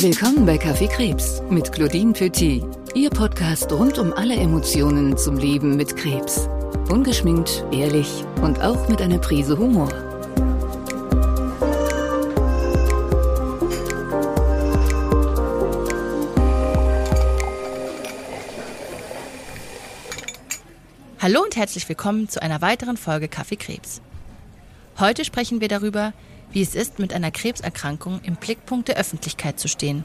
Willkommen bei Kaffee Krebs mit Claudine Petit, Ihr Podcast rund um alle Emotionen zum Leben mit Krebs. Ungeschminkt, ehrlich und auch mit einer Prise Humor. Hallo und herzlich willkommen zu einer weiteren Folge Kaffee Krebs. Heute sprechen wir darüber, wie es ist, mit einer Krebserkrankung im Blickpunkt der Öffentlichkeit zu stehen.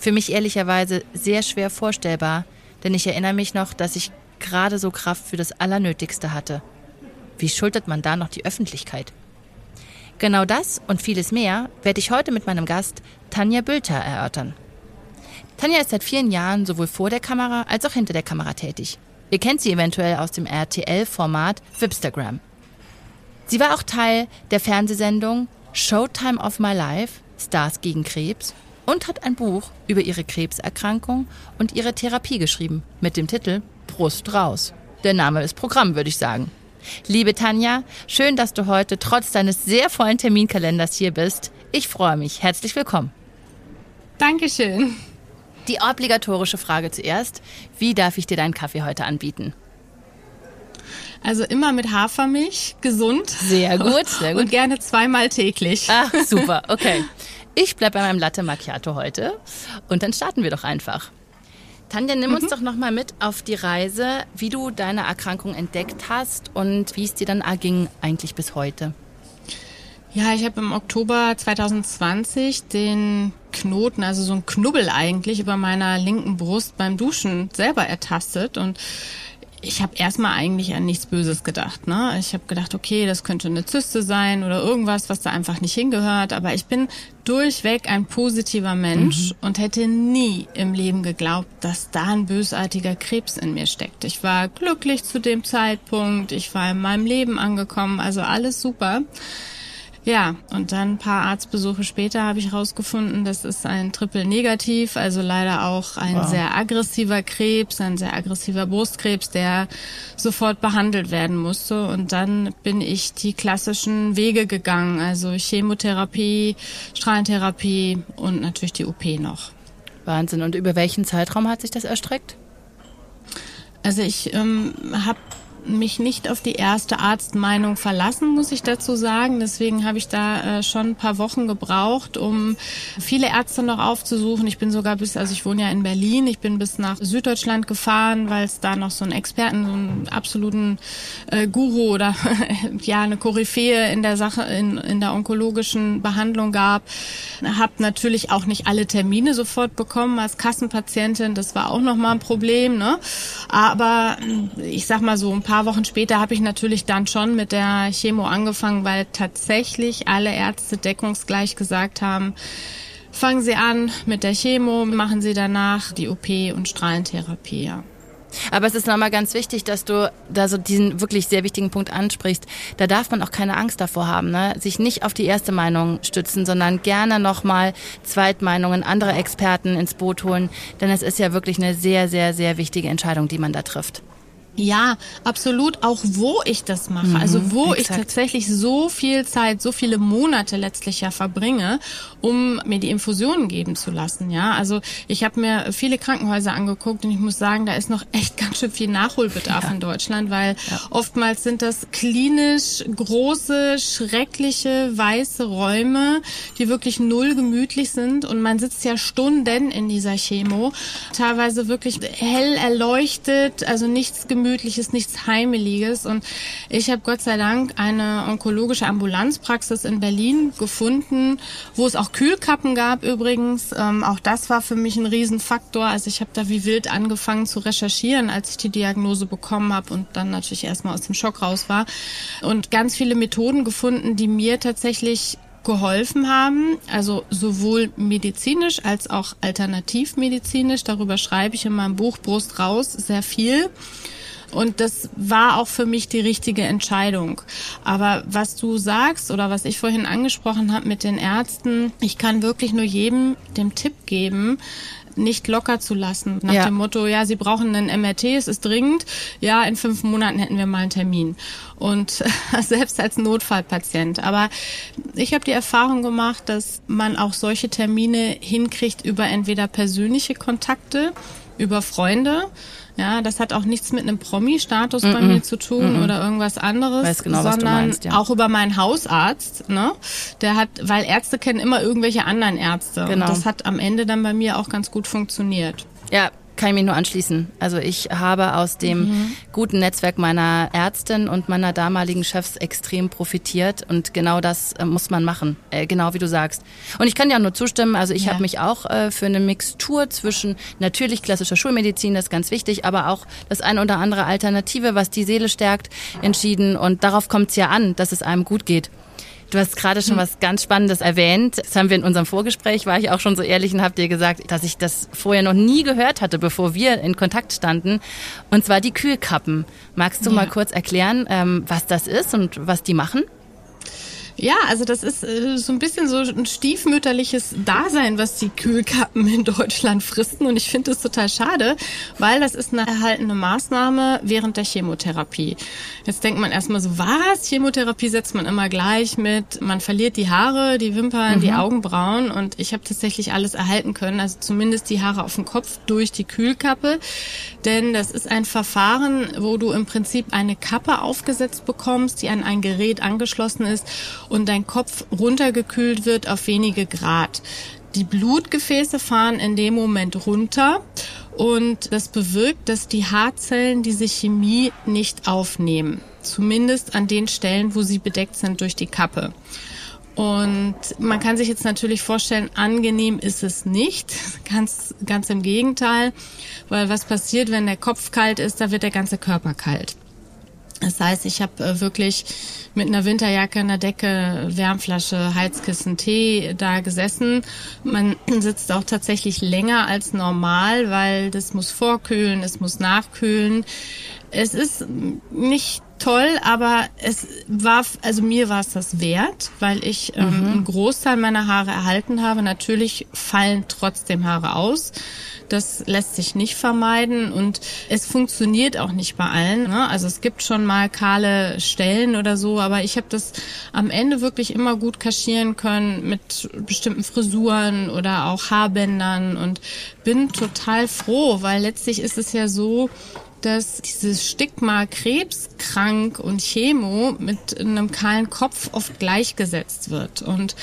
Für mich ehrlicherweise sehr schwer vorstellbar, denn ich erinnere mich noch, dass ich gerade so Kraft für das Allernötigste hatte. Wie schultert man da noch die Öffentlichkeit? Genau das und vieles mehr werde ich heute mit meinem Gast Tanja Bülter erörtern. Tanja ist seit vielen Jahren sowohl vor der Kamera als auch hinter der Kamera tätig. Ihr kennt sie eventuell aus dem RTL-Format Wipstagram. Sie war auch Teil der Fernsehsendung Showtime of My Life, Stars gegen Krebs und hat ein Buch über ihre Krebserkrankung und ihre Therapie geschrieben mit dem Titel Brust raus. Der Name ist Programm, würde ich sagen. Liebe Tanja, schön, dass du heute trotz deines sehr vollen Terminkalenders hier bist. Ich freue mich. Herzlich willkommen. Dankeschön. Die obligatorische Frage zuerst. Wie darf ich dir deinen Kaffee heute anbieten? Also immer mit Hafermilch, gesund. Sehr gut, sehr gut. Und gerne zweimal täglich. Ah, super, okay. Ich bleibe bei meinem Latte Macchiato heute und dann starten wir doch einfach. Tanja, nimm uns mhm. doch nochmal mit auf die Reise, wie du deine Erkrankung entdeckt hast und wie es dir dann erging eigentlich bis heute. Ja, ich habe im Oktober 2020 den Knoten, also so ein Knubbel eigentlich über meiner linken Brust beim Duschen selber ertastet und ich habe erstmal eigentlich an nichts Böses gedacht. Ne? Ich habe gedacht, okay, das könnte eine Zyste sein oder irgendwas, was da einfach nicht hingehört. Aber ich bin durchweg ein positiver Mensch mhm. und hätte nie im Leben geglaubt, dass da ein bösartiger Krebs in mir steckt. Ich war glücklich zu dem Zeitpunkt, ich war in meinem Leben angekommen, also alles super. Ja, und dann ein paar Arztbesuche später habe ich herausgefunden, das ist ein Triple Negativ, also leider auch ein wow. sehr aggressiver Krebs, ein sehr aggressiver Brustkrebs, der sofort behandelt werden musste. Und dann bin ich die klassischen Wege gegangen, also Chemotherapie, Strahlentherapie und natürlich die OP noch. Wahnsinn. Und über welchen Zeitraum hat sich das erstreckt? Also ich ähm, habe mich nicht auf die erste Arztmeinung verlassen, muss ich dazu sagen. Deswegen habe ich da äh, schon ein paar Wochen gebraucht, um viele Ärzte noch aufzusuchen. Ich bin sogar bis, also ich wohne ja in Berlin, ich bin bis nach Süddeutschland gefahren, weil es da noch so einen Experten, so einen absoluten äh, Guru oder ja eine Koryphäe in der Sache, in, in der onkologischen Behandlung gab. Hab natürlich auch nicht alle Termine sofort bekommen als Kassenpatientin. Das war auch noch mal ein Problem. Ne? Aber ich sag mal so ein paar Wochen später habe ich natürlich dann schon mit der Chemo angefangen, weil tatsächlich alle Ärzte deckungsgleich gesagt haben, fangen Sie an mit der Chemo, machen Sie danach die OP und Strahlentherapie. Ja. Aber es ist nochmal ganz wichtig, dass du da so diesen wirklich sehr wichtigen Punkt ansprichst. Da darf man auch keine Angst davor haben, ne? sich nicht auf die erste Meinung stützen, sondern gerne nochmal Zweitmeinungen, andere Experten ins Boot holen. Denn es ist ja wirklich eine sehr, sehr, sehr wichtige Entscheidung, die man da trifft. Ja, absolut. Auch wo ich das mache. Mhm, also wo exakt. ich tatsächlich so viel Zeit, so viele Monate letztlich ja verbringe, um mir die Infusionen geben zu lassen. Ja, also ich habe mir viele Krankenhäuser angeguckt und ich muss sagen, da ist noch echt ganz schön viel Nachholbedarf ja. in Deutschland, weil ja. oftmals sind das klinisch große, schreckliche, weiße Räume, die wirklich null gemütlich sind und man sitzt ja Stunden in dieser Chemo, teilweise wirklich hell erleuchtet, also nichts gemütlich Gemütliches, nichts Heimeliges. Und ich habe Gott sei Dank eine onkologische Ambulanzpraxis in Berlin gefunden, wo es auch Kühlkappen gab übrigens. Ähm, auch das war für mich ein Riesenfaktor. Also ich habe da wie wild angefangen zu recherchieren, als ich die Diagnose bekommen habe und dann natürlich erstmal aus dem Schock raus war. Und ganz viele Methoden gefunden, die mir tatsächlich geholfen haben, also sowohl medizinisch als auch alternativmedizinisch. Darüber schreibe ich in meinem Buch Brust raus sehr viel. Und das war auch für mich die richtige Entscheidung. Aber was du sagst oder was ich vorhin angesprochen habe mit den Ärzten, ich kann wirklich nur jedem den Tipp geben, nicht locker zu lassen. Nach ja. dem Motto, ja, Sie brauchen einen MRT, es ist dringend. Ja, in fünf Monaten hätten wir mal einen Termin. Und selbst als Notfallpatient. Aber ich habe die Erfahrung gemacht, dass man auch solche Termine hinkriegt über entweder persönliche Kontakte, über Freunde, ja, das hat auch nichts mit einem Promi-Status mm -mm. bei mir zu tun mm oder irgendwas anderes, genau, sondern meinst, ja. auch über meinen Hausarzt, ne? Der hat, weil Ärzte kennen immer irgendwelche anderen Ärzte. Genau. Und das hat am Ende dann bei mir auch ganz gut funktioniert. Ja, kann ich mich nur anschließen. Also ich habe aus dem mhm. guten Netzwerk meiner Ärztin und meiner damaligen Chefs extrem profitiert und genau das äh, muss man machen, äh, genau wie du sagst. Und ich kann dir auch nur zustimmen, also ich ja. habe mich auch äh, für eine Mixtur zwischen natürlich klassischer Schulmedizin, das ist ganz wichtig, aber auch das eine oder andere Alternative, was die Seele stärkt, entschieden und darauf kommt es ja an, dass es einem gut geht. Du hast gerade schon hm. was ganz Spannendes erwähnt. Das haben wir in unserem Vorgespräch, war ich auch schon so ehrlich und habe dir gesagt, dass ich das vorher noch nie gehört hatte, bevor wir in Kontakt standen. Und zwar die Kühlkappen. Magst du ja. mal kurz erklären, ähm, was das ist und was die machen? Ja, also das ist äh, so ein bisschen so ein stiefmütterliches Dasein, was die Kühlkappen in Deutschland fristen. Und ich finde das total schade, weil das ist eine erhaltene Maßnahme während der Chemotherapie. Jetzt denkt man erstmal so, was? Chemotherapie setzt man immer gleich mit, man verliert die Haare, die Wimpern, mhm. die Augenbrauen. Und ich habe tatsächlich alles erhalten können, also zumindest die Haare auf dem Kopf durch die Kühlkappe. Denn das ist ein Verfahren, wo du im Prinzip eine Kappe aufgesetzt bekommst, die an ein Gerät angeschlossen ist und dein Kopf runtergekühlt wird auf wenige Grad. Die Blutgefäße fahren in dem Moment runter und das bewirkt, dass die Haarzellen diese Chemie nicht aufnehmen. Zumindest an den Stellen, wo sie bedeckt sind durch die Kappe. Und man kann sich jetzt natürlich vorstellen, angenehm ist es nicht. Ganz, ganz im Gegenteil. Weil was passiert, wenn der Kopf kalt ist, da wird der ganze Körper kalt. Das heißt, ich habe äh, wirklich mit einer Winterjacke, einer Decke, Wärmflasche, Heizkissen, Tee da gesessen. Man sitzt auch tatsächlich länger als normal, weil das muss vorkühlen, es muss nachkühlen. Es ist nicht toll, aber es war, also mir war es das wert, weil ich ähm, mhm. einen Großteil meiner Haare erhalten habe. Natürlich fallen trotzdem Haare aus. Das lässt sich nicht vermeiden und es funktioniert auch nicht bei allen. Ne? Also es gibt schon mal kahle Stellen oder so, aber ich habe das am Ende wirklich immer gut kaschieren können mit bestimmten Frisuren oder auch Haarbändern und bin total froh, weil letztlich ist es ja so, dass dieses Stigma krebskrank und Chemo mit einem kahlen Kopf oft gleichgesetzt wird. Und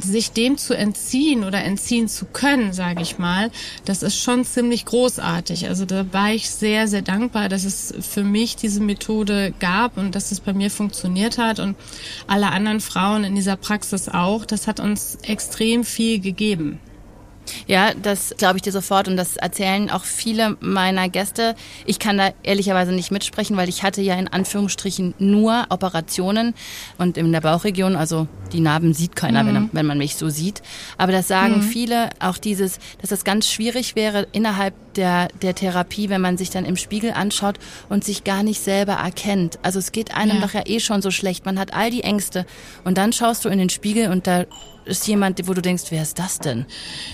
sich dem zu entziehen oder entziehen zu können, sage ich mal, das ist schon ziemlich großartig. Also da war ich sehr, sehr dankbar, dass es für mich diese Methode gab und dass es bei mir funktioniert hat und alle anderen Frauen in dieser Praxis auch. Das hat uns extrem viel gegeben. Ja, das glaube ich dir sofort und das erzählen auch viele meiner Gäste. Ich kann da ehrlicherweise nicht mitsprechen, weil ich hatte ja in Anführungsstrichen nur Operationen und in der Bauchregion, also die Narben sieht keiner, mhm. wenn, wenn, man mich so sieht. Aber das sagen mhm. viele, auch dieses, dass das ganz schwierig wäre innerhalb der, der Therapie, wenn man sich dann im Spiegel anschaut und sich gar nicht selber erkennt. Also es geht einem ja. doch ja eh schon so schlecht. Man hat all die Ängste und dann schaust du in den Spiegel und da ist jemand, wo du denkst, wer ist das denn?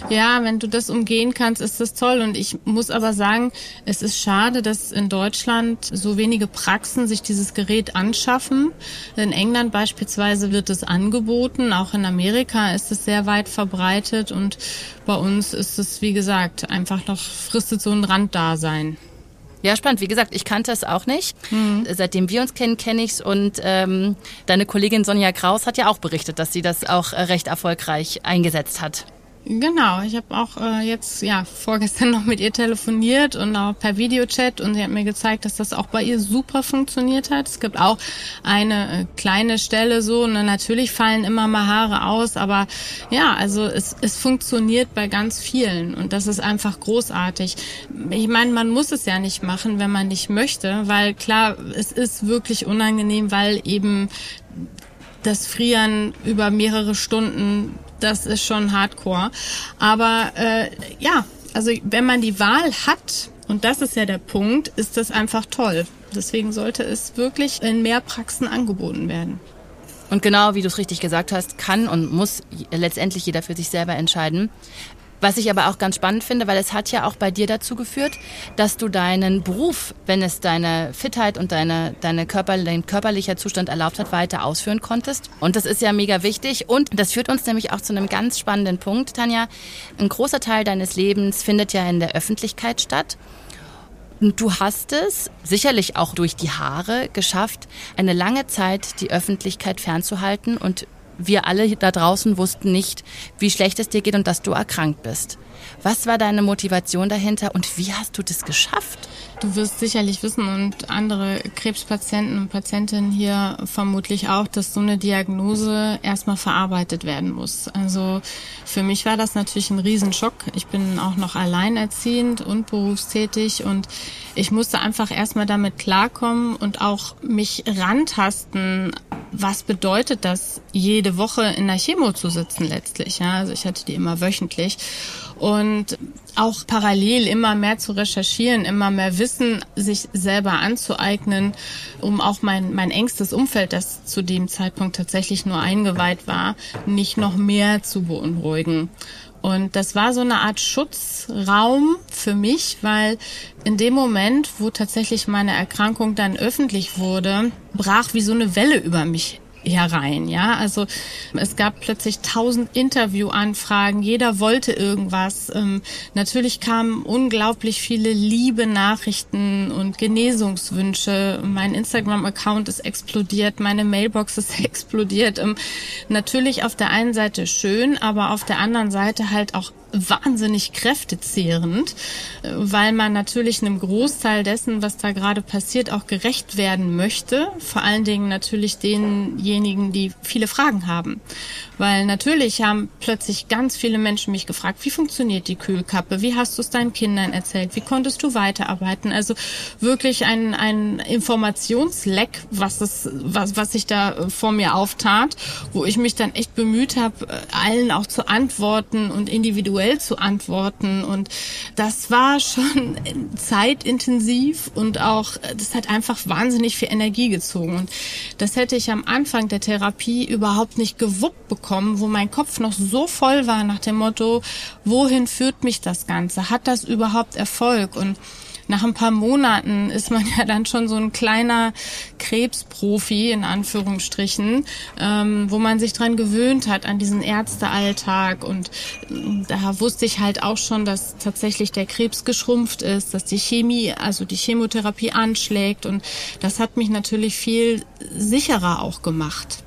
Ja, wenn du das umgehen kannst, ist das toll. Und ich muss aber sagen, es ist schade, dass in Deutschland so wenige Praxen sich dieses Gerät anschaffen. In England beispielsweise wird es angeboten, auch in Amerika ist es sehr weit verbreitet und bei uns ist es, wie gesagt, einfach noch fristet so ein Randdasein. Ja, spannend. Wie gesagt, ich kannte es auch nicht. Mhm. Seitdem wir uns kennen, kenne ich es. Und ähm, deine Kollegin Sonja Kraus hat ja auch berichtet, dass sie das auch äh, recht erfolgreich eingesetzt hat. Genau, ich habe auch äh, jetzt ja vorgestern noch mit ihr telefoniert und auch per Videochat und sie hat mir gezeigt, dass das auch bei ihr super funktioniert hat. Es gibt auch eine äh, kleine Stelle so und natürlich fallen immer mal Haare aus, aber ja, also es, es funktioniert bei ganz vielen und das ist einfach großartig. Ich meine, man muss es ja nicht machen, wenn man nicht möchte, weil klar, es ist wirklich unangenehm, weil eben das Frieren über mehrere Stunden das ist schon Hardcore. Aber äh, ja, also wenn man die Wahl hat, und das ist ja der Punkt, ist das einfach toll. Deswegen sollte es wirklich in mehr Praxen angeboten werden. Und genau wie du es richtig gesagt hast, kann und muss letztendlich jeder für sich selber entscheiden. Was ich aber auch ganz spannend finde, weil es hat ja auch bei dir dazu geführt, dass du deinen Beruf, wenn es deine Fitheit und deine, deine Körper, dein körperlicher Zustand erlaubt hat, weiter ausführen konntest. Und das ist ja mega wichtig. Und das führt uns nämlich auch zu einem ganz spannenden Punkt, Tanja. Ein großer Teil deines Lebens findet ja in der Öffentlichkeit statt. Und du hast es, sicherlich auch durch die Haare, geschafft, eine lange Zeit die Öffentlichkeit fernzuhalten und wir alle da draußen wussten nicht, wie schlecht es dir geht und dass du erkrankt bist. Was war deine Motivation dahinter und wie hast du das geschafft? Du wirst sicherlich wissen und andere Krebspatienten und Patientinnen hier vermutlich auch, dass so eine Diagnose erstmal verarbeitet werden muss. Also für mich war das natürlich ein Riesenschock. Ich bin auch noch alleinerziehend und berufstätig und ich musste einfach erstmal damit klarkommen und auch mich rantasten. Was bedeutet das, jede Woche in der Chemo zu sitzen letztlich? Ja, also ich hatte die immer wöchentlich und auch parallel immer mehr zu recherchieren, immer mehr Wissen sich selber anzueignen, um auch mein, mein engstes Umfeld, das zu dem Zeitpunkt tatsächlich nur eingeweiht war, nicht noch mehr zu beunruhigen. Und das war so eine Art Schutzraum für mich, weil in dem Moment, wo tatsächlich meine Erkrankung dann öffentlich wurde, brach wie so eine Welle über mich herein, ja. Also es gab plötzlich tausend Interviewanfragen, jeder wollte irgendwas. Ähm, natürlich kamen unglaublich viele liebe Nachrichten und Genesungswünsche. Mein Instagram-Account ist explodiert, meine Mailbox ist explodiert. Ähm, natürlich auf der einen Seite schön, aber auf der anderen Seite halt auch wahnsinnig kräftezehrend, weil man natürlich einem Großteil dessen, was da gerade passiert, auch gerecht werden möchte. Vor allen Dingen natürlich denjenigen, die viele Fragen haben. Weil natürlich haben plötzlich ganz viele Menschen mich gefragt, wie funktioniert die Kühlkappe? Wie hast du es deinen Kindern erzählt? Wie konntest du weiterarbeiten? Also wirklich ein, ein Informationsleck, was, es, was, was sich da vor mir auftat, wo ich mich dann echt bemüht habe, allen auch zu antworten und individuell zu antworten. Und das war schon zeitintensiv und auch, das hat einfach wahnsinnig viel Energie gezogen. Und das hätte ich am Anfang der Therapie überhaupt nicht gewuppt bekommen wo mein Kopf noch so voll war nach dem Motto, wohin führt mich das Ganze? Hat das überhaupt Erfolg? Und nach ein paar Monaten ist man ja dann schon so ein kleiner Krebsprofi in Anführungsstrichen, ähm, wo man sich dran gewöhnt hat an diesen Ärztealltag und äh, da wusste ich halt auch schon, dass tatsächlich der Krebs geschrumpft ist, dass die Chemie, also die Chemotherapie anschlägt und das hat mich natürlich viel sicherer auch gemacht.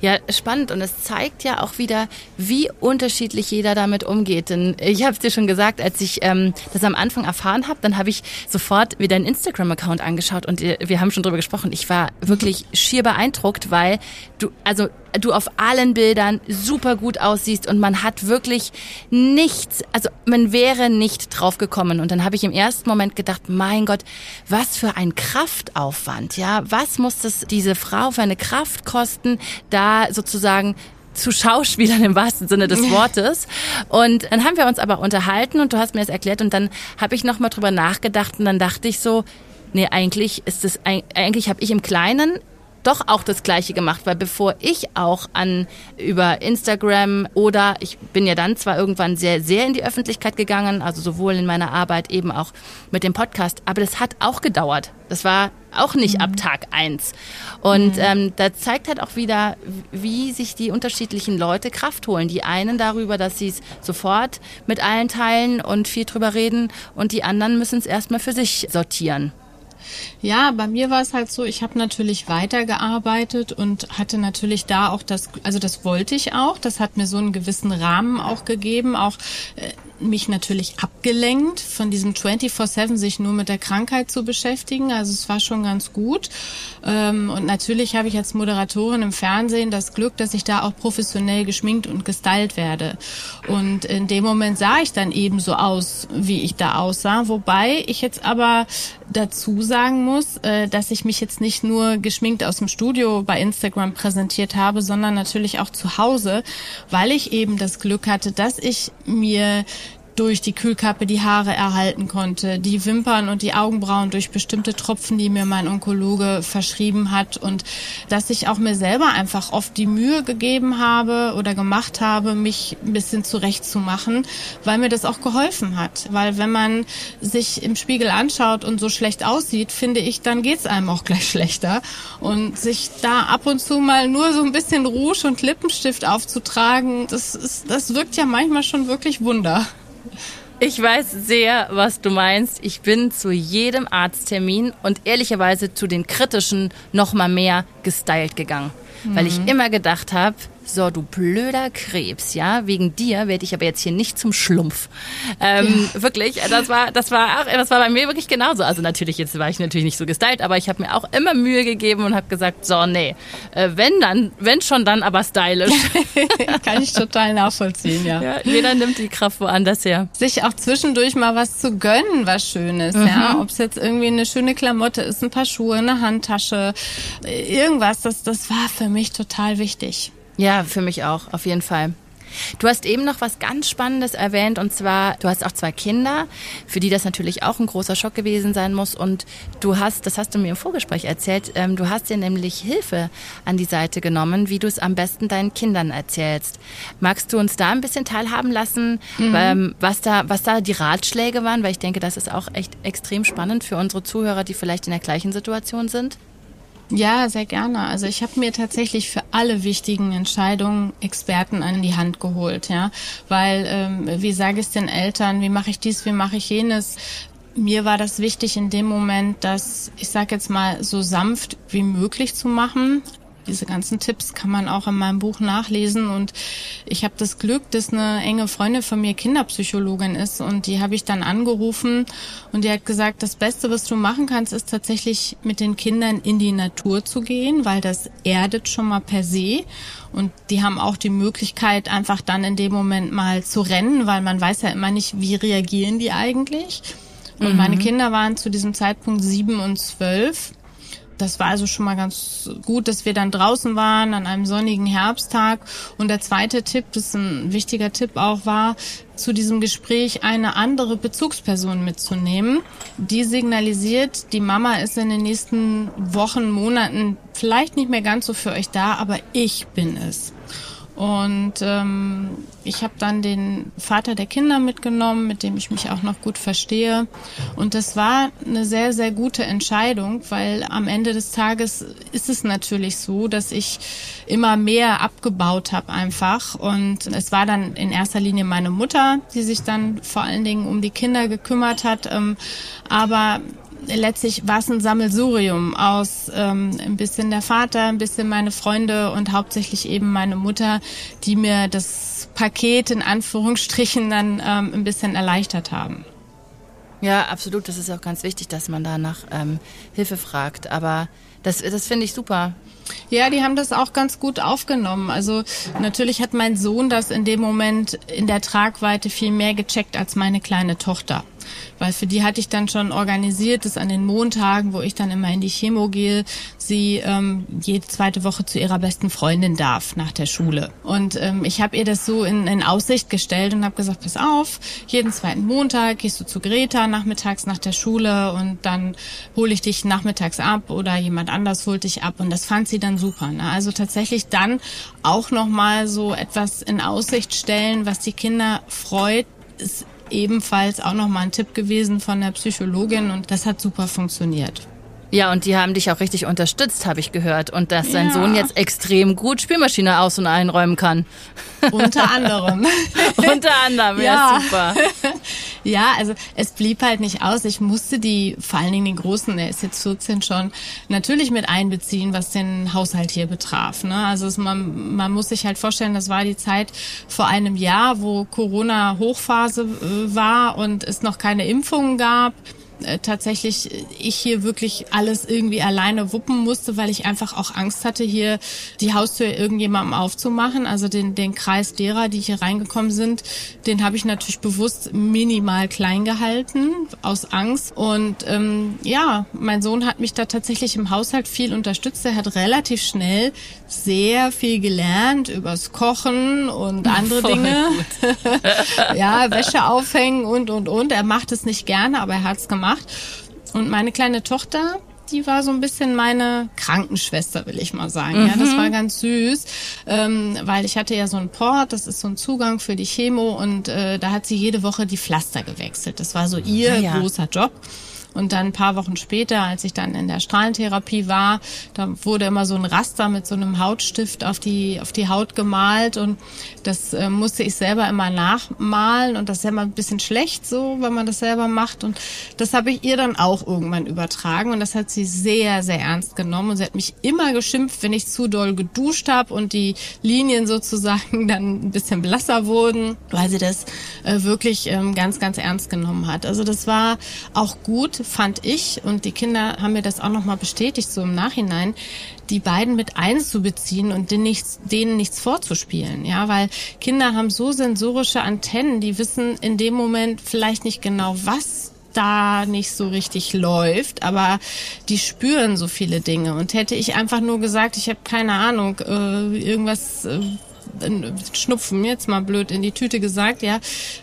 Ja, spannend. Und es zeigt ja auch wieder, wie unterschiedlich jeder damit umgeht. Denn ich habe es dir schon gesagt, als ich ähm, das am Anfang erfahren habe, dann habe ich sofort wieder einen Instagram-Account angeschaut und äh, wir haben schon drüber gesprochen. Ich war wirklich schier beeindruckt, weil du, also du auf allen Bildern super gut aussiehst und man hat wirklich nichts, also man wäre nicht drauf gekommen. Und dann habe ich im ersten Moment gedacht, mein Gott, was für ein Kraftaufwand, ja? Was muss das diese Frau für eine Kraft kosten, da sozusagen zu Schauspielern im wahrsten Sinne des Wortes. Und dann haben wir uns aber unterhalten und du hast mir das erklärt und dann habe ich nochmal drüber nachgedacht und dann dachte ich so, nee, eigentlich ist es, eigentlich habe ich im Kleinen doch auch das Gleiche gemacht, weil bevor ich auch an über Instagram oder ich bin ja dann zwar irgendwann sehr, sehr in die Öffentlichkeit gegangen, also sowohl in meiner Arbeit eben auch mit dem Podcast, aber das hat auch gedauert. Das war auch nicht mhm. ab Tag eins. Und mhm. ähm, da zeigt halt auch wieder, wie sich die unterschiedlichen Leute Kraft holen. Die einen darüber, dass sie es sofort mit allen teilen und viel drüber reden und die anderen müssen es erstmal für sich sortieren. Ja, bei mir war es halt so, ich habe natürlich weitergearbeitet und hatte natürlich da auch das, also das wollte ich auch, das hat mir so einen gewissen Rahmen auch gegeben, auch äh, mich natürlich abgelenkt von diesem 24-7 sich nur mit der Krankheit zu beschäftigen. Also es war schon ganz gut. Ähm, und natürlich habe ich als Moderatorin im Fernsehen das Glück, dass ich da auch professionell geschminkt und gestylt werde. Und in dem Moment sah ich dann eben so aus, wie ich da aussah. Wobei ich jetzt aber dazu sagen muss, äh, dass ich mich jetzt nicht nur geschminkt aus dem Studio bei Instagram präsentiert habe, sondern natürlich auch zu Hause, weil ich eben das Glück hatte, dass ich mir durch die Kühlkappe die Haare erhalten konnte, die Wimpern und die Augenbrauen durch bestimmte Tropfen, die mir mein Onkologe verschrieben hat und dass ich auch mir selber einfach oft die Mühe gegeben habe oder gemacht habe, mich ein bisschen zurechtzumachen, weil mir das auch geholfen hat. Weil wenn man sich im Spiegel anschaut und so schlecht aussieht, finde ich, dann geht's einem auch gleich schlechter. Und sich da ab und zu mal nur so ein bisschen Rouge und Lippenstift aufzutragen, das, ist, das wirkt ja manchmal schon wirklich Wunder. Ich weiß sehr, was du meinst. Ich bin zu jedem Arzttermin und ehrlicherweise zu den kritischen noch mal mehr gestylt gegangen, mhm. weil ich mhm. immer gedacht habe, so, du blöder Krebs, ja, wegen dir werde ich aber jetzt hier nicht zum Schlumpf. Ähm, ja. Wirklich, das war, das war auch, das war bei mir wirklich genauso. Also natürlich, jetzt war ich natürlich nicht so gestylt, aber ich habe mir auch immer Mühe gegeben und habe gesagt, so, nee, äh, wenn dann, wenn schon dann, aber stylisch. Kann ich total nachvollziehen, ja. ja. Jeder nimmt die Kraft woanders her. Sich auch zwischendurch mal was zu gönnen, was Schönes, mhm. ja. Ob es jetzt irgendwie eine schöne Klamotte ist, ein paar Schuhe, eine Handtasche, irgendwas, das, das war für mich total wichtig. Ja, für mich auch, auf jeden Fall. Du hast eben noch was ganz Spannendes erwähnt und zwar, du hast auch zwei Kinder, für die das natürlich auch ein großer Schock gewesen sein muss und du hast, das hast du mir im Vorgespräch erzählt, ähm, du hast dir nämlich Hilfe an die Seite genommen, wie du es am besten deinen Kindern erzählst. Magst du uns da ein bisschen teilhaben lassen, mhm. ähm, was da, was da die Ratschläge waren, weil ich denke, das ist auch echt extrem spannend für unsere Zuhörer, die vielleicht in der gleichen Situation sind? Ja, sehr gerne. Also ich habe mir tatsächlich für alle wichtigen Entscheidungen Experten an die Hand geholt, ja, weil ähm, wie sage ich es den Eltern, wie mache ich dies, wie mache ich jenes? Mir war das wichtig in dem Moment, das, ich sage jetzt mal, so sanft wie möglich zu machen, diese ganzen Tipps kann man auch in meinem Buch nachlesen. Und ich habe das Glück, dass eine enge Freundin von mir Kinderpsychologin ist. Und die habe ich dann angerufen und die hat gesagt, das Beste, was du machen kannst, ist tatsächlich mit den Kindern in die Natur zu gehen, weil das erdet schon mal per se. Und die haben auch die Möglichkeit, einfach dann in dem Moment mal zu rennen, weil man weiß ja immer nicht, wie reagieren die eigentlich. Und mhm. meine Kinder waren zu diesem Zeitpunkt sieben und zwölf. Das war also schon mal ganz gut, dass wir dann draußen waren an einem sonnigen Herbsttag. Und der zweite Tipp, das ist ein wichtiger Tipp auch war, zu diesem Gespräch eine andere Bezugsperson mitzunehmen, die signalisiert, die Mama ist in den nächsten Wochen, Monaten vielleicht nicht mehr ganz so für euch da, aber ich bin es. Und ähm, ich habe dann den Vater der Kinder mitgenommen, mit dem ich mich auch noch gut verstehe. Und das war eine sehr, sehr gute Entscheidung, weil am Ende des Tages ist es natürlich so, dass ich immer mehr abgebaut habe einfach. Und es war dann in erster Linie meine Mutter, die sich dann vor allen Dingen um die Kinder gekümmert hat. Ähm, aber letztlich war es ein Sammelsurium aus ähm, ein bisschen der Vater, ein bisschen meine Freunde und hauptsächlich eben meine Mutter, die mir das Paket in Anführungsstrichen dann ähm, ein bisschen erleichtert haben. Ja, absolut. Das ist auch ganz wichtig, dass man da nach ähm, Hilfe fragt. Aber das, das finde ich super. Ja, die haben das auch ganz gut aufgenommen. Also natürlich hat mein Sohn das in dem Moment in der Tragweite viel mehr gecheckt als meine kleine Tochter weil für die hatte ich dann schon organisiert, dass an den Montagen, wo ich dann immer in die Chemo gehe, sie ähm, jede zweite Woche zu ihrer besten Freundin darf nach der Schule. Und ähm, ich habe ihr das so in, in Aussicht gestellt und habe gesagt, pass auf, jeden zweiten Montag gehst du zu Greta nachmittags nach der Schule und dann hole ich dich nachmittags ab oder jemand anders holt dich ab. Und das fand sie dann super. Ne? Also tatsächlich dann auch nochmal so etwas in Aussicht stellen, was die Kinder freut, ist ebenfalls auch nochmal ein Tipp gewesen von der Psychologin und das hat super funktioniert. Ja, und die haben dich auch richtig unterstützt, habe ich gehört. Und dass dein ja. Sohn jetzt extrem gut Spielmaschine aus- und einräumen kann. Unter anderem. Unter anderem, ja, ja super. ja, also es blieb halt nicht aus. Ich musste die, vor allen Dingen den Großen, der ist jetzt 14 schon, natürlich mit einbeziehen, was den Haushalt hier betraf. Ne? Also es, man, man muss sich halt vorstellen, das war die Zeit vor einem Jahr, wo Corona-Hochphase äh, war und es noch keine Impfungen gab äh, tatsächlich ich hier wirklich alles irgendwie alleine wuppen musste, weil ich einfach auch Angst hatte, hier die Haustür irgendjemandem aufzumachen. Also den, den Kreis derer, die hier reingekommen sind, den habe ich natürlich bewusst minimal klein gehalten, aus Angst. Und ähm, ja, mein Sohn hat mich da tatsächlich im Haushalt viel unterstützt. Er hat relativ schnell sehr viel gelernt übers Kochen und andere Voll Dinge. ja, Wäsche aufhängen und, und, und. Er macht es nicht gerne, aber er hat es gemacht. Und meine kleine Tochter, die war so ein bisschen meine Krankenschwester, will ich mal sagen. Mhm. Ja, das mhm. war ganz süß, ähm, weil ich hatte ja so einen Port, das ist so ein Zugang für die Chemo und äh, da hat sie jede Woche die Pflaster gewechselt. Das war so ihr ah, ja. großer Job. Und dann ein paar Wochen später, als ich dann in der Strahlentherapie war, da wurde immer so ein Raster mit so einem Hautstift auf die, auf die Haut gemalt. Und das äh, musste ich selber immer nachmalen. Und das ist ja immer ein bisschen schlecht so, wenn man das selber macht. Und das habe ich ihr dann auch irgendwann übertragen. Und das hat sie sehr, sehr ernst genommen. Und sie hat mich immer geschimpft, wenn ich zu doll geduscht habe und die Linien sozusagen dann ein bisschen blasser wurden, weil sie das äh, wirklich ähm, ganz, ganz ernst genommen hat. Also das war auch gut, fand ich, und die Kinder haben mir das auch nochmal bestätigt, so im Nachhinein, die beiden mit einzubeziehen und denen nichts, denen nichts vorzuspielen. Ja, weil Kinder haben so sensorische Antennen, die wissen in dem Moment vielleicht nicht genau, was da nicht so richtig läuft, aber die spüren so viele Dinge. Und hätte ich einfach nur gesagt, ich habe keine Ahnung, äh, irgendwas äh, Schnupfen, jetzt mal blöd in die Tüte gesagt, ja,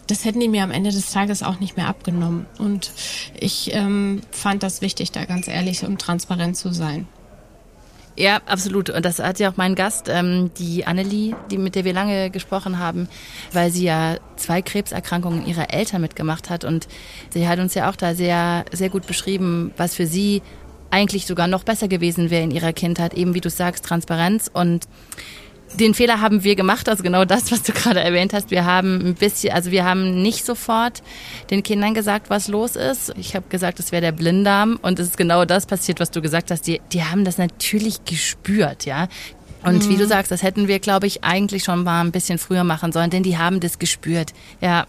das hätten die mir am Ende des Tages auch nicht mehr abgenommen. Und ich ähm, fand das wichtig, da ganz ehrlich und transparent zu sein. Ja, absolut. Und das hat ja auch mein Gast, ähm, die Annelie, die, mit der wir lange gesprochen haben, weil sie ja zwei Krebserkrankungen ihrer Eltern mitgemacht hat. Und sie hat uns ja auch da sehr, sehr gut beschrieben, was für sie eigentlich sogar noch besser gewesen wäre in ihrer Kindheit. Eben wie du sagst, Transparenz und den Fehler haben wir gemacht, also genau das, was du gerade erwähnt hast. Wir haben ein bisschen, also wir haben nicht sofort den Kindern gesagt, was los ist. Ich habe gesagt, es wäre der Blinddarm und es ist genau das passiert, was du gesagt hast. Die, die haben das natürlich gespürt, ja. Und mhm. wie du mhm. sagst, das hätten wir, glaube ich, eigentlich schon mal ein bisschen früher machen sollen, denn die haben das gespürt. Ja.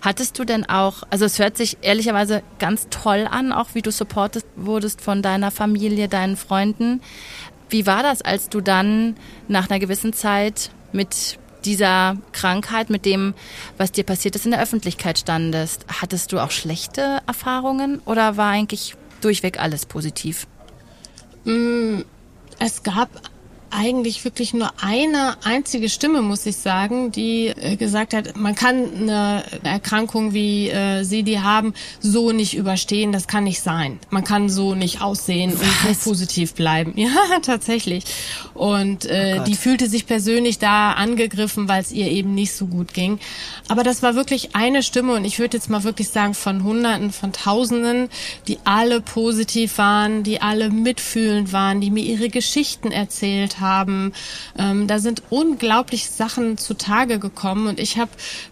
Hattest du denn auch, also es hört sich ehrlicherweise ganz toll an, auch wie du supportet wurdest von deiner Familie, deinen Freunden. Wie war das, als du dann nach einer gewissen Zeit mit dieser Krankheit, mit dem, was dir passiert ist, in der Öffentlichkeit standest? Hattest du auch schlechte Erfahrungen oder war eigentlich durchweg alles positiv? Mm, es gab eigentlich wirklich nur eine einzige Stimme, muss ich sagen, die äh, gesagt hat, man kann eine Erkrankung wie äh, Sie die haben, so nicht überstehen, das kann nicht sein. Man kann so nicht aussehen Was? und so positiv bleiben. Ja, tatsächlich. Und äh, oh die fühlte sich persönlich da angegriffen, weil es ihr eben nicht so gut ging. Aber das war wirklich eine Stimme und ich würde jetzt mal wirklich sagen von Hunderten, von Tausenden, die alle positiv waren, die alle mitfühlend waren, die mir ihre Geschichten erzählt haben. Ähm, da sind unglaublich Sachen zutage gekommen und ich habe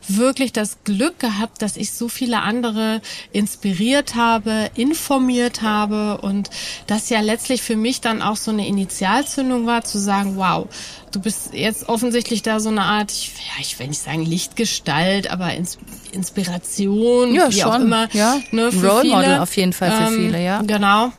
wirklich das Glück gehabt, dass ich so viele andere inspiriert habe, informiert habe und das ja letztlich für mich dann auch so eine Initialzündung war, zu sagen, wow, du bist jetzt offensichtlich da so eine Art, ich, ja, ich will nicht sagen Lichtgestalt, aber Ins Inspiration, ja, wie schon. auch immer. Ja, ne, für Role viele. Model auf jeden Fall für ähm, viele, ja. Genau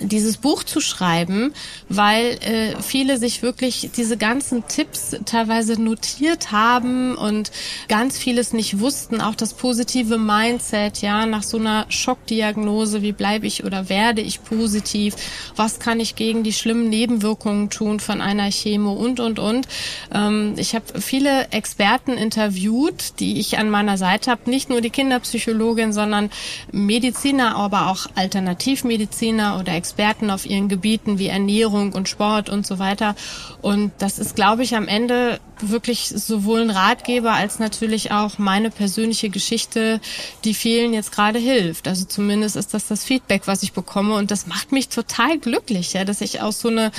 dieses Buch zu schreiben, weil äh, viele sich wirklich diese ganzen Tipps teilweise notiert haben und ganz vieles nicht wussten, auch das positive Mindset, ja, nach so einer Schockdiagnose, wie bleibe ich oder werde ich positiv, was kann ich gegen die schlimmen Nebenwirkungen tun von einer Chemo? Und und und. Ähm, ich habe viele Experten interviewt, die ich an meiner Seite habe, nicht nur die Kinderpsychologin, sondern Mediziner, aber auch Alternativmediziner oder Experten auf ihren Gebieten wie Ernährung und Sport und so weiter. Und das ist, glaube ich, am Ende wirklich sowohl ein Ratgeber als natürlich auch meine persönliche Geschichte, die vielen jetzt gerade hilft. Also zumindest ist das das Feedback, was ich bekomme. Und das macht mich total glücklich, ja, dass ich auch so eine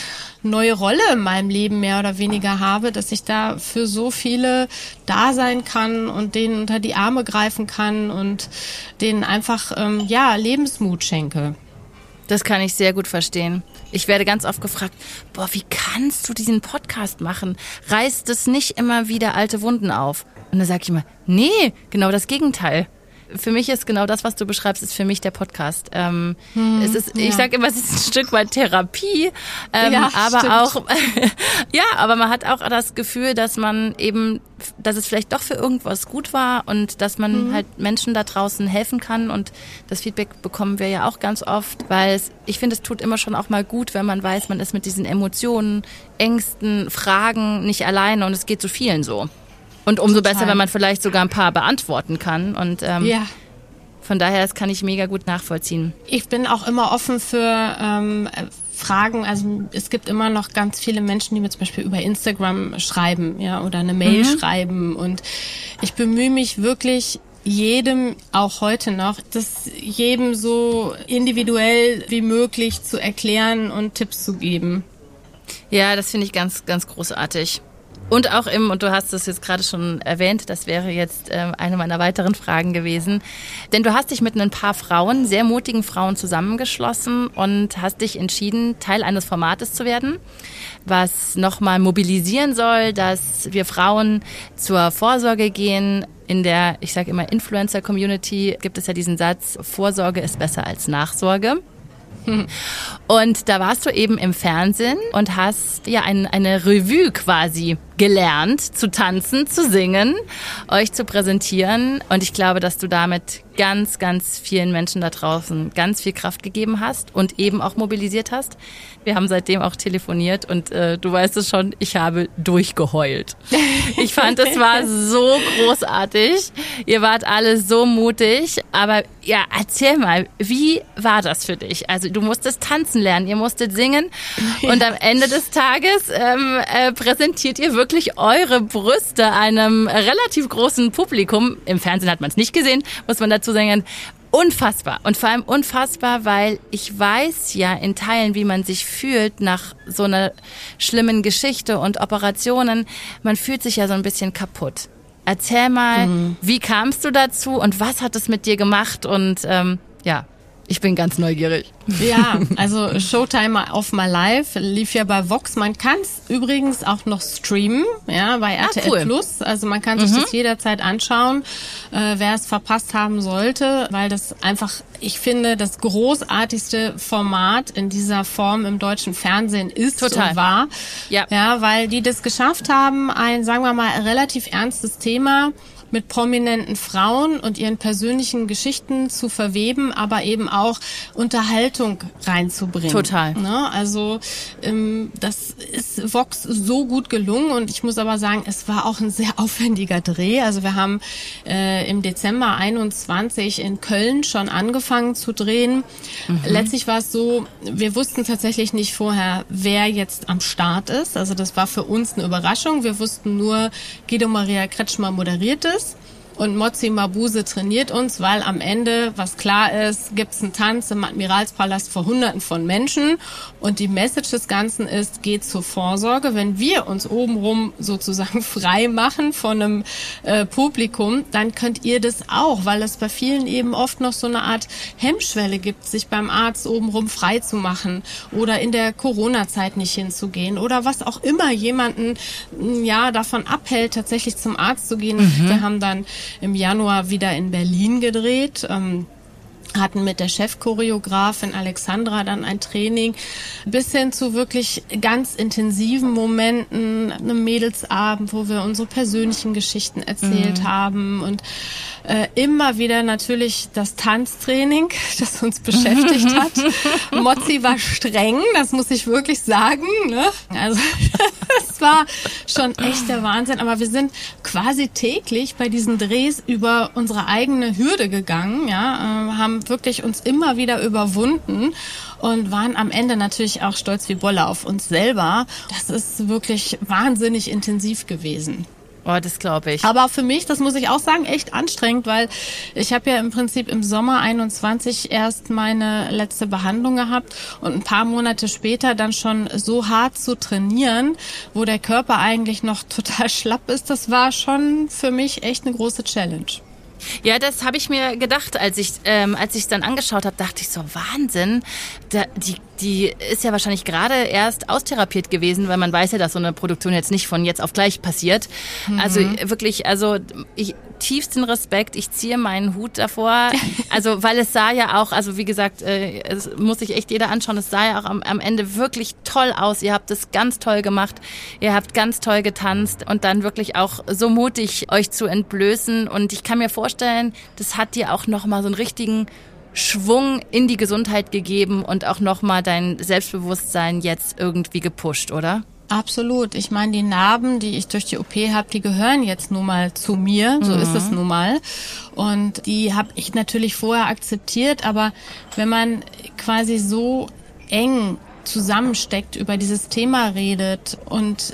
neue Rolle in meinem Leben mehr oder weniger habe, dass ich da für so viele da sein kann und denen unter die Arme greifen kann und denen einfach, ähm, ja, Lebensmut schenke. Das kann ich sehr gut verstehen. Ich werde ganz oft gefragt, boah, wie kannst du diesen Podcast machen? Reißt es nicht immer wieder alte Wunden auf? Und da sage ich immer, nee, genau das Gegenteil. Für mich ist genau das, was du beschreibst, ist für mich der Podcast. Ähm, hm, es ist, ja. ich sage immer, es ist ein Stück weit Therapie, ähm, ja, aber stimmt. auch, ja, aber man hat auch das Gefühl, dass man eben, dass es vielleicht doch für irgendwas gut war und dass man hm. halt Menschen da draußen helfen kann und das Feedback bekommen wir ja auch ganz oft, weil es, ich finde, es tut immer schon auch mal gut, wenn man weiß, man ist mit diesen Emotionen, Ängsten, Fragen nicht alleine und es geht so vielen so. Und umso Total. besser, wenn man vielleicht sogar ein paar beantworten kann. Und ähm, ja. von daher, das kann ich mega gut nachvollziehen. Ich bin auch immer offen für ähm, Fragen. Also es gibt immer noch ganz viele Menschen, die mir zum Beispiel über Instagram schreiben, ja, oder eine Mail mhm. schreiben. Und ich bemühe mich wirklich jedem auch heute noch, das jedem so individuell wie möglich zu erklären und Tipps zu geben. Ja, das finde ich ganz, ganz großartig. Und auch im, und du hast es jetzt gerade schon erwähnt, das wäre jetzt äh, eine meiner weiteren Fragen gewesen. Denn du hast dich mit ein paar Frauen, sehr mutigen Frauen zusammengeschlossen und hast dich entschieden, Teil eines Formates zu werden, was nochmal mobilisieren soll, dass wir Frauen zur Vorsorge gehen. In der, ich sage immer, Influencer-Community gibt es ja diesen Satz, Vorsorge ist besser als Nachsorge. Und da warst du eben im Fernsehen und hast ja ein, eine Revue quasi gelernt zu tanzen, zu singen, euch zu präsentieren. Und ich glaube, dass du damit ganz, ganz vielen Menschen da draußen ganz viel Kraft gegeben hast und eben auch mobilisiert hast. Wir haben seitdem auch telefoniert und äh, du weißt es schon, ich habe durchgeheult. Ich fand, es war so großartig. Ihr wart alle so mutig. Aber ja, erzähl mal, wie war das für dich? Also du musstest tanzen lernen, ihr musstet singen und am Ende des Tages ähm, äh, präsentiert ihr wirklich eure Brüste einem relativ großen Publikum. Im Fernsehen hat man es nicht gesehen, muss man dazu sagen. Unfassbar. Und vor allem unfassbar, weil ich weiß ja in Teilen, wie man sich fühlt nach so einer schlimmen Geschichte und Operationen. Man fühlt sich ja so ein bisschen kaputt. Erzähl mal, mhm. wie kamst du dazu und was hat es mit dir gemacht? Und ähm, ja, ich bin ganz neugierig. Ja, also Showtime of My Life lief ja bei Vox. Man kann es übrigens auch noch streamen, ja, bei RTL ah, cool. Plus. Also man kann sich mhm. das jederzeit anschauen, äh, wer es verpasst haben sollte, weil das einfach, ich finde, das großartigste Format in dieser Form im deutschen Fernsehen ist Total. und war. Ja. ja, weil die das geschafft haben, ein, sagen wir mal, relativ ernstes Thema mit prominenten Frauen und ihren persönlichen Geschichten zu verweben, aber eben auch Unterhaltung reinzubringen. Total. Ne? Also ähm, das ist Vox so gut gelungen und ich muss aber sagen, es war auch ein sehr aufwendiger Dreh. Also wir haben äh, im Dezember 21 in Köln schon angefangen zu drehen. Mhm. Letztlich war es so, wir wussten tatsächlich nicht vorher, wer jetzt am Start ist. Also das war für uns eine Überraschung. Wir wussten nur, Guido Maria Kretschmer moderiert es und Mozi Mabuse trainiert uns, weil am Ende, was klar ist, gibt's einen Tanz im Admiralspalast vor Hunderten von Menschen und die Message des Ganzen ist, geht zur Vorsorge. Wenn wir uns obenrum sozusagen frei machen von einem äh, Publikum, dann könnt ihr das auch, weil es bei vielen eben oft noch so eine Art Hemmschwelle gibt, sich beim Arzt obenrum frei zu machen oder in der Corona-Zeit nicht hinzugehen oder was auch immer jemanden ja davon abhält, tatsächlich zum Arzt zu gehen. Mhm. Wir haben dann im Januar wieder in Berlin gedreht. Ähm, hatten mit der Chefchoreografin Alexandra dann ein Training bis hin zu wirklich ganz intensiven Momenten, einem Mädelsabend, wo wir unsere persönlichen Geschichten erzählt mhm. haben und äh, immer wieder natürlich das Tanztraining, das uns beschäftigt hat. Mozzi war streng, das muss ich wirklich sagen. Ne? Also es war schon echt der Wahnsinn. Aber wir sind quasi täglich bei diesen Drehs über unsere eigene Hürde gegangen, ja, äh, haben wirklich uns immer wieder überwunden und waren am Ende natürlich auch stolz wie Bolle auf uns selber. Das ist wirklich wahnsinnig intensiv gewesen. Oh, das glaube ich. Aber für mich, das muss ich auch sagen, echt anstrengend, weil ich habe ja im Prinzip im Sommer 21 erst meine letzte Behandlung gehabt und ein paar Monate später dann schon so hart zu trainieren, wo der Körper eigentlich noch total schlapp ist, das war schon für mich echt eine große Challenge. Ja, das habe ich mir gedacht, als ich ähm, als ich es dann angeschaut habe, dachte ich so Wahnsinn. Da, die die ist ja wahrscheinlich gerade erst austherapiert gewesen, weil man weiß ja, dass so eine Produktion jetzt nicht von jetzt auf gleich passiert. Mhm. Also wirklich, also ich tiefsten Respekt. Ich ziehe meinen Hut davor. Also, weil es sah ja auch, also wie gesagt, äh, es muss sich echt jeder anschauen. Es sah ja auch am, am Ende wirklich toll aus. Ihr habt es ganz toll gemacht. Ihr habt ganz toll getanzt und dann wirklich auch so mutig euch zu entblößen. Und ich kann mir vorstellen, das hat dir auch nochmal so einen richtigen Schwung in die Gesundheit gegeben und auch nochmal dein Selbstbewusstsein jetzt irgendwie gepusht, oder? Absolut. Ich meine, die Narben, die ich durch die OP habe, die gehören jetzt nun mal zu mir. So mhm. ist es nun mal. Und die habe ich natürlich vorher akzeptiert. Aber wenn man quasi so eng zusammensteckt, über dieses Thema redet und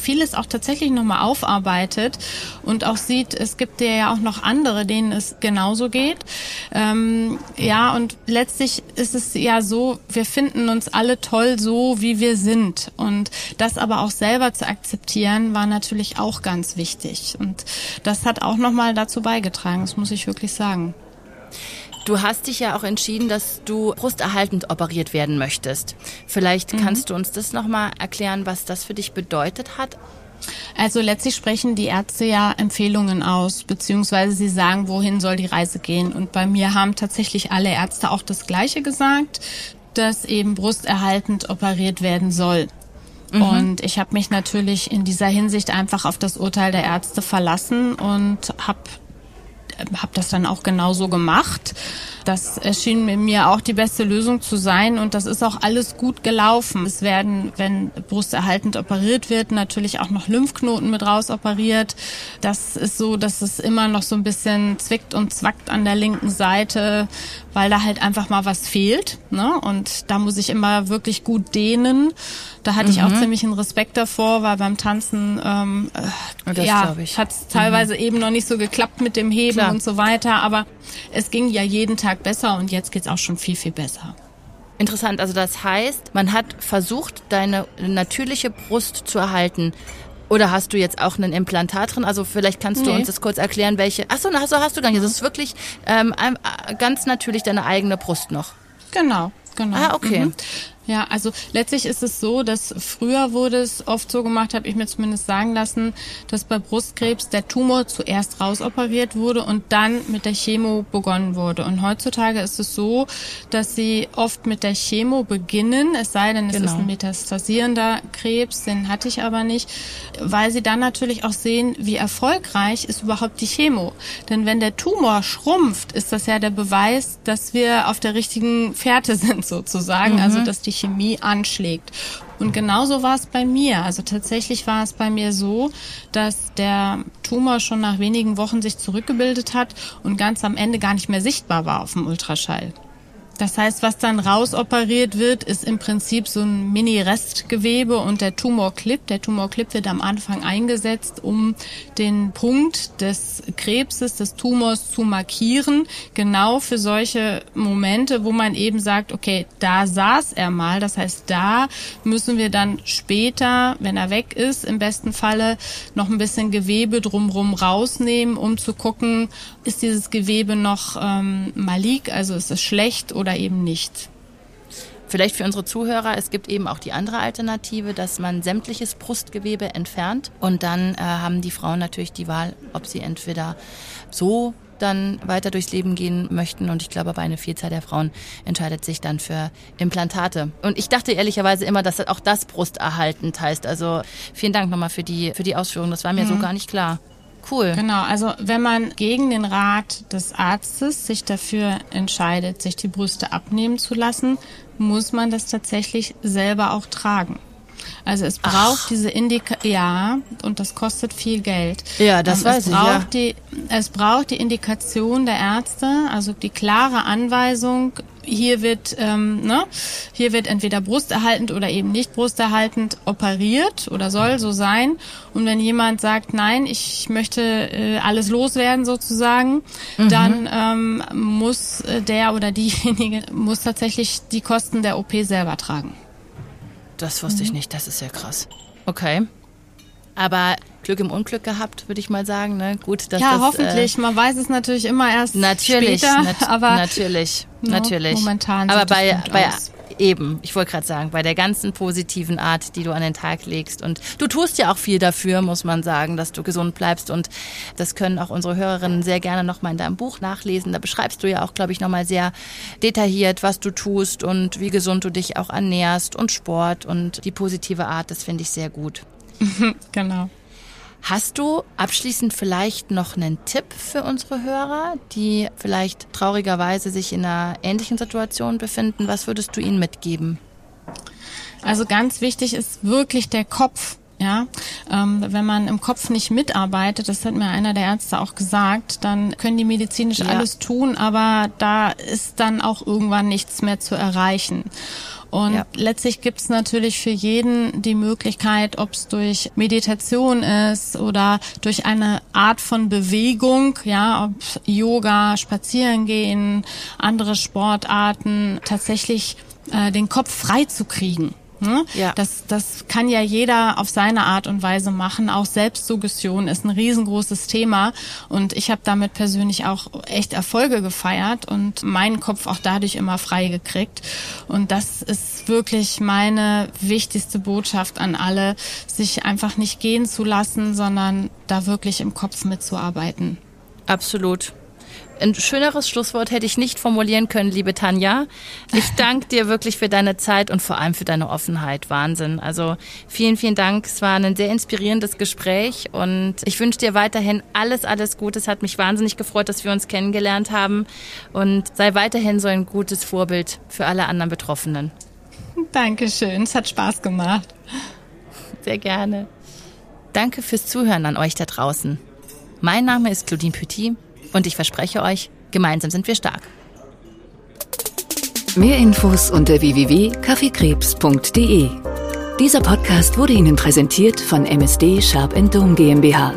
vieles auch tatsächlich nochmal aufarbeitet und auch sieht, es gibt ja auch noch andere, denen es genauso geht. Ähm, ja, und letztlich ist es ja so, wir finden uns alle toll so, wie wir sind. Und das aber auch selber zu akzeptieren, war natürlich auch ganz wichtig. Und das hat auch nochmal dazu beigetragen, das muss ich wirklich sagen. Du hast dich ja auch entschieden, dass du brusterhaltend operiert werden möchtest. Vielleicht mhm. kannst du uns das nochmal erklären, was das für dich bedeutet hat? Also letztlich sprechen die Ärzte ja Empfehlungen aus, beziehungsweise sie sagen, wohin soll die Reise gehen. Und bei mir haben tatsächlich alle Ärzte auch das Gleiche gesagt, dass eben brusterhaltend operiert werden soll. Mhm. Und ich habe mich natürlich in dieser Hinsicht einfach auf das Urteil der Ärzte verlassen und habe habe das dann auch genauso gemacht. Das erschien mir auch die beste Lösung zu sein und das ist auch alles gut gelaufen. Es werden, wenn brusterhaltend operiert wird, natürlich auch noch Lymphknoten mit raus operiert. Das ist so, dass es immer noch so ein bisschen zwickt und zwackt an der linken Seite, weil da halt einfach mal was fehlt. Ne? Und da muss ich immer wirklich gut dehnen. Da hatte mhm. ich auch mhm. ziemlich einen Respekt davor, weil beim Tanzen ähm, äh, ja, hat es teilweise mhm. eben noch nicht so geklappt mit dem Heben Klar. und so weiter. Aber es ging ja jeden Tag besser und jetzt geht's auch schon viel, viel besser. Interessant, also das heißt, man hat versucht, deine natürliche Brust zu erhalten. Oder hast du jetzt auch ein Implantat drin? Also vielleicht kannst du nee. uns das kurz erklären, welche. Achso, hast, hast du gar nicht. Das ist wirklich ähm, ganz natürlich deine eigene Brust noch. Genau, genau. Ah, okay. Mhm. Ja, also letztlich ist es so, dass früher wurde es oft so gemacht, habe ich mir zumindest sagen lassen, dass bei Brustkrebs der Tumor zuerst rausoperiert wurde und dann mit der Chemo begonnen wurde. Und heutzutage ist es so, dass sie oft mit der Chemo beginnen, es sei denn, es genau. ist ein metastasierender Krebs, den hatte ich aber nicht, weil sie dann natürlich auch sehen, wie erfolgreich ist überhaupt die Chemo. Denn wenn der Tumor schrumpft, ist das ja der Beweis, dass wir auf der richtigen Fährte sind sozusagen, mhm. also dass die Chemie anschlägt. Und genauso war es bei mir. Also tatsächlich war es bei mir so, dass der Tumor schon nach wenigen Wochen sich zurückgebildet hat und ganz am Ende gar nicht mehr sichtbar war auf dem Ultraschall. Das heißt, was dann rausoperiert wird, ist im Prinzip so ein Mini-Restgewebe und der Tumorclip. Der Tumorclip wird am Anfang eingesetzt, um den Punkt des Krebses, des Tumors zu markieren. Genau für solche Momente, wo man eben sagt, okay, da saß er mal. Das heißt, da müssen wir dann später, wenn er weg ist, im besten Falle noch ein bisschen Gewebe drumrum rausnehmen, um zu gucken, ist dieses Gewebe noch ähm, malig, also ist es schlecht oder oder eben nicht. Vielleicht für unsere Zuhörer, es gibt eben auch die andere Alternative, dass man sämtliches Brustgewebe entfernt und dann äh, haben die Frauen natürlich die Wahl, ob sie entweder so dann weiter durchs Leben gehen möchten. Und ich glaube, aber eine Vielzahl der Frauen entscheidet sich dann für Implantate. Und ich dachte ehrlicherweise immer, dass auch das brusterhaltend heißt. Also vielen Dank nochmal für die, für die Ausführung. Das war mir mhm. so gar nicht klar. Cool. Genau, also wenn man gegen den Rat des Arztes sich dafür entscheidet, sich die Brüste abnehmen zu lassen, muss man das tatsächlich selber auch tragen. Also es braucht Ach. diese Indika ja und das kostet viel Geld. Ja, das ähm, weiß ich. ja. Die, es braucht die Indikation der Ärzte, also die klare Anweisung, hier wird, ähm, ne, hier wird entweder brusterhaltend oder eben nicht brusterhaltend operiert oder soll so sein. Und wenn jemand sagt, nein, ich möchte äh, alles loswerden sozusagen, mhm. dann ähm, muss äh, der oder diejenige muss tatsächlich die Kosten der OP selber tragen. Das wusste mhm. ich nicht, das ist ja krass. Okay. Aber Glück im Unglück gehabt, würde ich mal sagen. Ne? Gut, dass ja, das, hoffentlich. Äh, Man weiß es natürlich immer erst natürlich, später. Nat aber natürlich, no, natürlich. Momentan aber bei, bei Eben, ich wollte gerade sagen, bei der ganzen positiven Art, die du an den Tag legst. Und du tust ja auch viel dafür, muss man sagen, dass du gesund bleibst. Und das können auch unsere Hörerinnen sehr gerne nochmal in deinem Buch nachlesen. Da beschreibst du ja auch, glaube ich, nochmal sehr detailliert, was du tust und wie gesund du dich auch ernährst und Sport und die positive Art. Das finde ich sehr gut. genau. Hast du abschließend vielleicht noch einen Tipp für unsere Hörer, die vielleicht traurigerweise sich in einer ähnlichen Situation befinden? Was würdest du ihnen mitgeben? Also ganz wichtig ist wirklich der Kopf. Ja, ähm, wenn man im Kopf nicht mitarbeitet, das hat mir einer der Ärzte auch gesagt, dann können die medizinisch ja. alles tun, aber da ist dann auch irgendwann nichts mehr zu erreichen. Und ja. letztlich gibt es natürlich für jeden die Möglichkeit, ob es durch Meditation ist oder durch eine Art von Bewegung, ja, ob Yoga, Spazierengehen, andere Sportarten, tatsächlich äh, den Kopf frei zu kriegen. Ne? Ja. Das, das kann ja jeder auf seine Art und Weise machen. Auch Selbstsuggestion ist ein riesengroßes Thema und ich habe damit persönlich auch echt Erfolge gefeiert und meinen Kopf auch dadurch immer frei gekriegt. Und das ist wirklich meine wichtigste Botschaft an alle, sich einfach nicht gehen zu lassen, sondern da wirklich im Kopf mitzuarbeiten. Absolut. Ein schöneres Schlusswort hätte ich nicht formulieren können, liebe Tanja. Ich danke dir wirklich für deine Zeit und vor allem für deine Offenheit. Wahnsinn. Also vielen, vielen Dank. Es war ein sehr inspirierendes Gespräch und ich wünsche dir weiterhin alles, alles Gute. Es hat mich wahnsinnig gefreut, dass wir uns kennengelernt haben und sei weiterhin so ein gutes Vorbild für alle anderen Betroffenen. Dankeschön. Es hat Spaß gemacht. Sehr gerne. Danke fürs Zuhören an euch da draußen. Mein Name ist Claudine Petit. Und ich verspreche euch, gemeinsam sind wir stark. Mehr Infos unter www.kaffeekrebs.de. Dieser Podcast wurde Ihnen präsentiert von MSD Sharp Dome GmbH